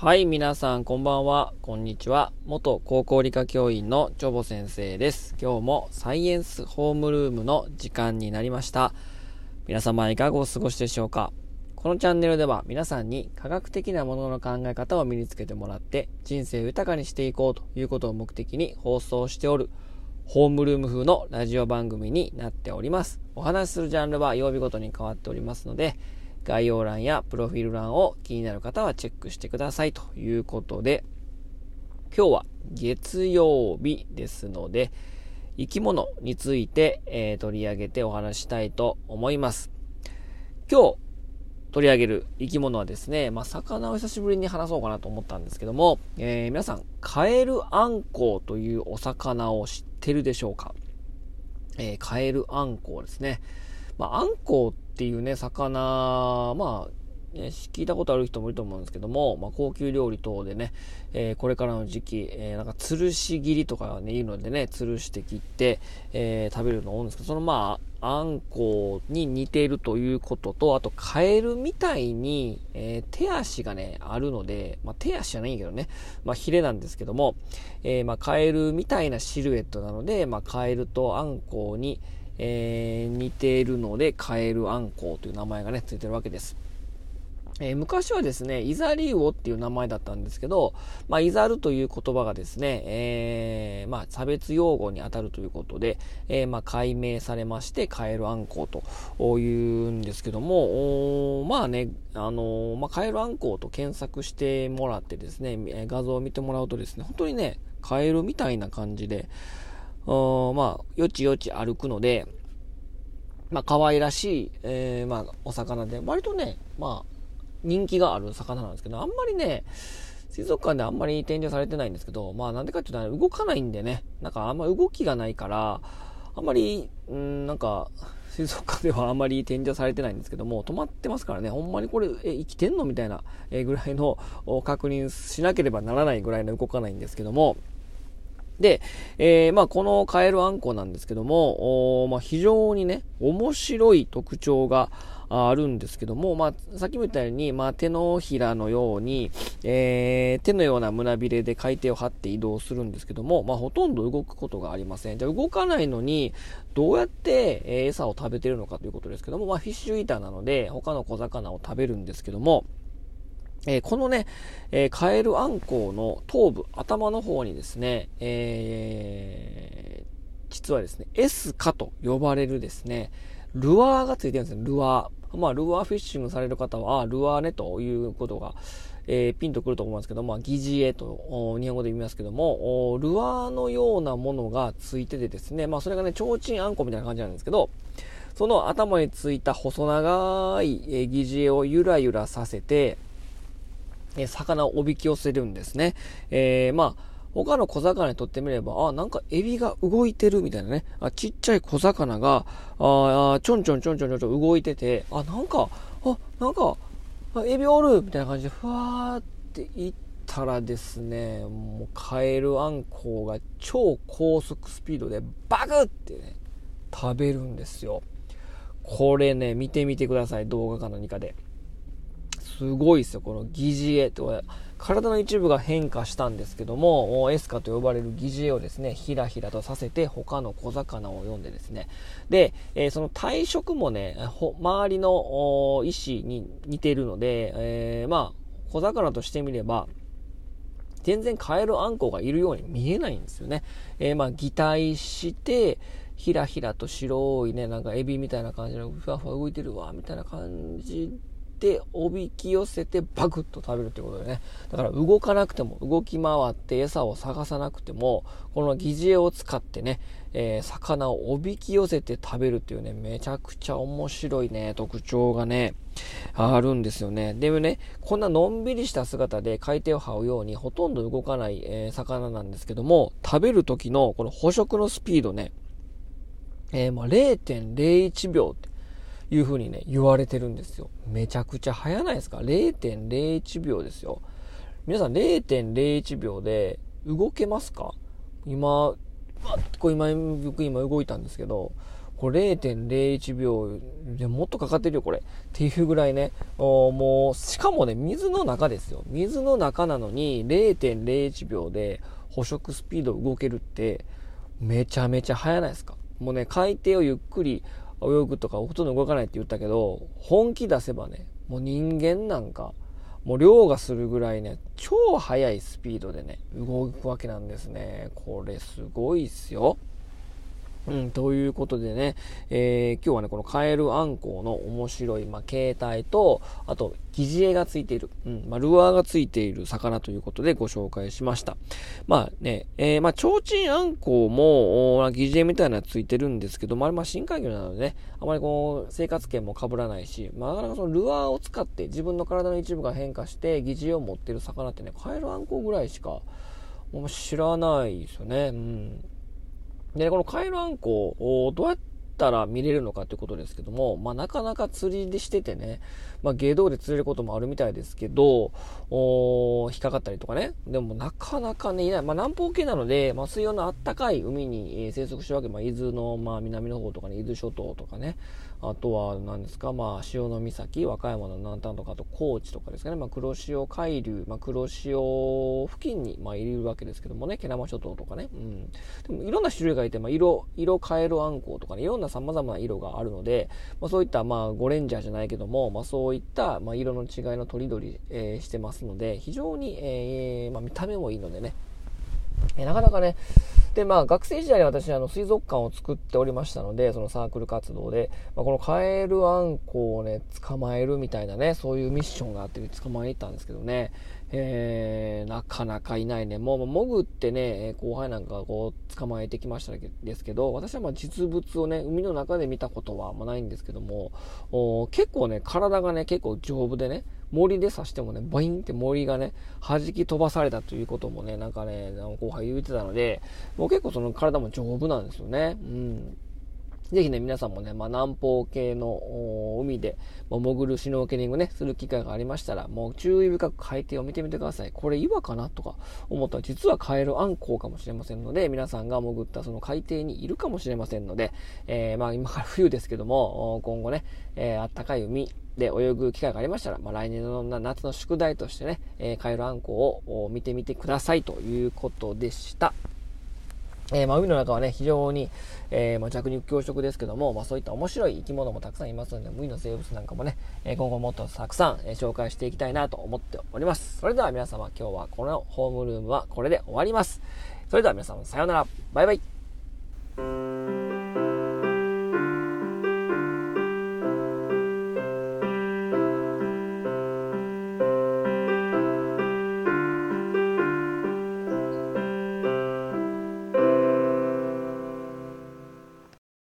はい、皆さんこんばんは、こんにちは。元高校理科教員のチョボ先生です。今日もサイエンスホームルームの時間になりました。皆様いかがお過ごしでしょうか？このチャンネルでは皆さんに科学的なものの考え方を身につけてもらって人生豊かにしていこうということを目的に放送しておるホームルーム風のラジオ番組になっております。お話しするジャンルは曜日ごとに変わっておりますので、概要欄やプロフィール欄を気になる方はチェックしてくださいということで、今日は月曜日ですので、生き物について、えー、取り上げてお話したいと思います。今日取り上げる生き物はですね、まあ、魚を久しぶりに話そうかなと思ったんですけども、えー、皆さん、カエルアンコウというお魚を知ってるでしょうか？えー、カエルアンコウですね。まあ、アンコウっていうね、魚、まあ、ね、聞いたことある人もいると思うんですけども、まあ、高級料理等でね、えー、これからの時期、えー、なんか吊るし切りとかね、いうのでね、吊るして切って、えー、食べるの多いんですけど、そのまあ、あんこに似ているということと、あと、カエルみたいに、え手足がね、あるので、まあ、手足じゃないけどね、まあ、ヒレなんですけども、えまあ、カエルみたいなシルエットなので、まあ、カエルとあんこに、えー、似ているので、カエルアンコウという名前がね、ついてるわけです。えー、昔はですね、イザリウオっていう名前だったんですけど、まあ、イザルという言葉がですね、えー、まあ、差別用語に当たるということで、えー、まあ、解明されまして、カエルアンコウというんですけども、まあね、あのまあ、カエルアンコウと検索してもらってですね、画像を見てもらうとですね、本当にね、カエルみたいな感じで、まあ、よちよち歩くので、まあ、可愛らしい、えー、まあ、お魚で、割とね、まあ、人気がある魚なんですけど、あんまりね、水族館であんまり展示されてないんですけど、まあなんでかっていうと、動かないんでね、なんかあんま動きがないから、あんまり、うん、なんか、水族館ではあんまり展示されてないんですけども、止まってますからね、ほんまにこれ、え、生きてんのみたいな、えぐらいの確認しなければならないぐらいの動かないんですけども、で、えー、まあ、このカエルあんこなんですけども、まあ、非常にね、面白い特徴があるんですけども、まあ、さっきも言ったように、まあ、手のひらのように、えー、手のような胸びれで海底を張って移動するんですけども、まあ、ほとんど動くことがありません。じゃ動かないのに、どうやって、餌を食べてるのかということですけども、まあ、フィッシュイーターなので、他の小魚を食べるんですけども、えー、このね、えー、カエルアンコウの頭部、頭の方にですね、えー、実はですね、エスカと呼ばれるですね、ルアーがついてるんですよ、ルアー。まあ、ルアーフィッシングされる方は、あルアーねということが、えー、ピンとくると思いますけど、まあ、疑似絵と日本語で言いますけども、ルアーのようなものがついててですね、まあ、それがね、提灯あんこみたいな感じなんですけど、その頭についた細長い、え、疑似絵をゆらゆらさせて、え魚をおびき寄せるんですね。えー、まあ、他の小魚にとってみれば、あ、なんかエビが動いてるみたいなね。あちっちゃい小魚が、あちょんちょんちょんちょんちょんちょん動いてて、あ、なんか、あ、なんか、あエビおるみたいな感じで、ふわーっていったらですね、もうカエルアンコウが超高速スピードでバクってね、食べるんですよ。これね、見てみてください。動画か何かで。すごいですよ、この疑似絵って。体の一部が変化したんですけども、エスカと呼ばれる疑似絵をですね、ひらひらとさせて他の小魚を読んでですね、で、えー、その体色もね、周りの石に似ているので、えー、まあ、小魚としてみれば、全然カエルあんこがいるように見えないんですよね。えー、まあ、擬態して、ひらひらと白いね、なんかエビみたいな感じのふわふわ動いてるわ、みたいな感じておびき寄せてバクッと食べるということでね。だから動かなくても、動き回って餌を探さなくても、この疑似餌を使ってね、えー、魚をおびき寄せて食べるっていうね、めちゃくちゃ面白いね、特徴がね、あるんですよね。でもね、こんなのんびりした姿で海底を這うようにほとんど動かない、えー、魚なんですけども、食べる時のこの捕食のスピードね、えー、まあ0.01秒っていう風にね、言われてるんですよ。めちゃくちゃ早ないですか ?0.01 秒ですよ。皆さん0.01秒で動けますか？今、こう今、僕今動いたんですけど、これ0.01秒でもっとかかってるよ、これ。っていうぐらいね、もう、しかもね、水の中ですよ。水の中なのに0.01秒で捕食スピード動けるって、めちゃめちゃ速ないですか？もうね、海底をゆっくり泳ぐとか、ほとんど動かないって言ったけど、本気出せばね、もう人間なんか、もう凌駕するぐらいね、超速いスピードでね、動くわけなんですね。これすごいっすよ。うん、ということでね、えー、今日はね、このカエルアンコウの面白い、まあ、形態と、あと、疑似餌がついている、うん、まあ、ルアーがついている魚ということでご紹介しました。まあね、えー、まあ、提灯アンコウも、疑似餌みたいなのついてるんですけど、まあ、まあ、深海魚なのでね、あまりこう、生活圏も被らないし、まあ、なかなかそのルアーを使って自分の体の一部が変化して疑似餌を持ってる魚ってね、カエルアンコウぐらいしか、もう知らないですよね。うん。で、このカエルアンコをどうやったら見れるのかということですけども、まあ、なかなか釣りでしててね、まあ、芸道で釣れることもあるみたいですけど、お引っかかったりとかね。でもなかなかね、いない。まあ、南方系なので、まあ、水温のあったかい海に生息してるわけ、まあ、伊豆の、まあ、南の方とかね、伊豆諸島とかね、あとは何ですか、まあ、潮岬、和歌山の南端とか、あと高知とかですかね、まあ、黒潮海流、まあ、黒潮付近に、まあ、いるわけですけどもね、毛生諸島とかね、うん。でも、いろんな種類がいて、まあ、色、色変えるあんこうとかね、いろんな様々な色があるので、まあ、そういった、まあ、ゴレンジャーじゃないけども、まあ、そういった、まあ、色の違いのとりどり、えー、してますので、非常に、えー、まあ、見た目もいいのでね、えー、なかなかね、で、まあ、学生時代に私、あの、水族館を作っておりましたので、そのサークル活動で、まあ、このカエルアンコウをね、捕まえるみたいなね、そういうミッションがあって捕まえに行ったんですけどね、えー、なかなかいないね。もう、潜ってね、後輩なんかこう、捕まえてきましたですけど、私はまあ実物をね、海の中で見たことはまないんですけども、結構ね、体がね、結構丈夫でね、森で刺してもね、バインって森がね、弾き飛ばされたということもね、なんかね、後輩言ってたので、もう結構その体も丈夫なんですよね。うん。ぜひね、皆さんもね、まあ、南方系の海で、まあ、潜るシュノーケリングね、する機会がありましたら、もう注意深く海底を見てみてください。これ岩かなとか思ったら、実はカエルアンコウかもしれませんので、皆さんが潜ったその海底にいるかもしれませんので、えー、まあ今から冬ですけども、今後ね、えー、あったかい海、で泳ぐ機会がありましたら、まあ、来年の夏の宿題としてね、えー、カエルアンコウを見てみてくださいということでした。えー、まあ、海の中はね、非常に、えー、まあ、弱肉強食ですけども、まあ、そういった面白い生き物もたくさんいますので、海の生物なんかもね、え、今後もっとたくさん、え紹介していきたいなと思っております。それでは皆様、今日はこのホームルームはこれで終わります。それでは皆様、さようなら。バイバイ。